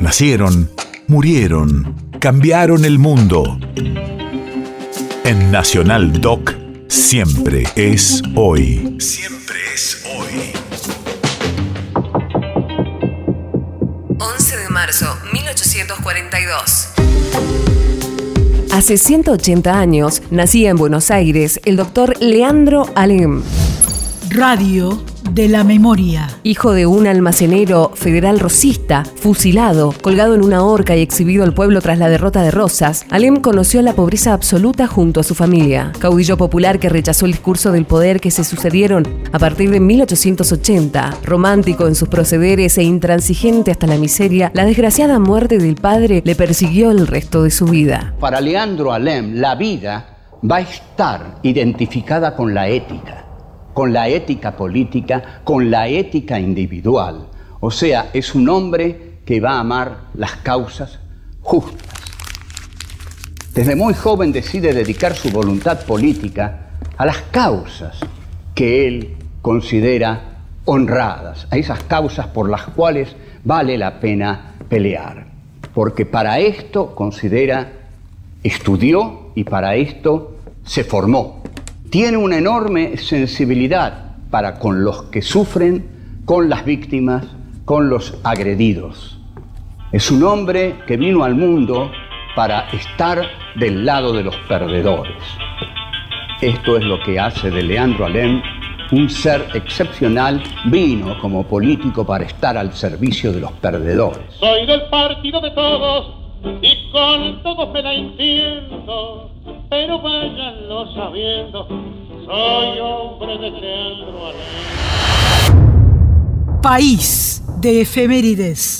Nacieron, murieron, cambiaron el mundo. En Nacional Doc, siempre es hoy. Siempre es hoy. 11 de marzo, 1842. Hace 180 años nacía en Buenos Aires el doctor Leandro Alem. Radio de la memoria. Hijo de un almacenero federal rosista, fusilado, colgado en una horca y exhibido al pueblo tras la derrota de Rosas, Alem conoció la pobreza absoluta junto a su familia. Caudillo popular que rechazó el discurso del poder que se sucedieron a partir de 1880, romántico en sus procederes e intransigente hasta la miseria, la desgraciada muerte del padre le persiguió el resto de su vida. Para Leandro Alem, la vida va a estar identificada con la ética con la ética política, con la ética individual. O sea, es un hombre que va a amar las causas justas. Desde muy joven decide dedicar su voluntad política a las causas que él considera honradas, a esas causas por las cuales vale la pena pelear. Porque para esto considera, estudió y para esto se formó tiene una enorme sensibilidad para con los que sufren, con las víctimas, con los agredidos. Es un hombre que vino al mundo para estar del lado de los perdedores. Esto es lo que hace de Leandro Alem un ser excepcional, vino como político para estar al servicio de los perdedores. Soy del partido de todos y con todos me la entiendo pero váyanlo sabiendo, soy hombre de Leandro País de efemérides.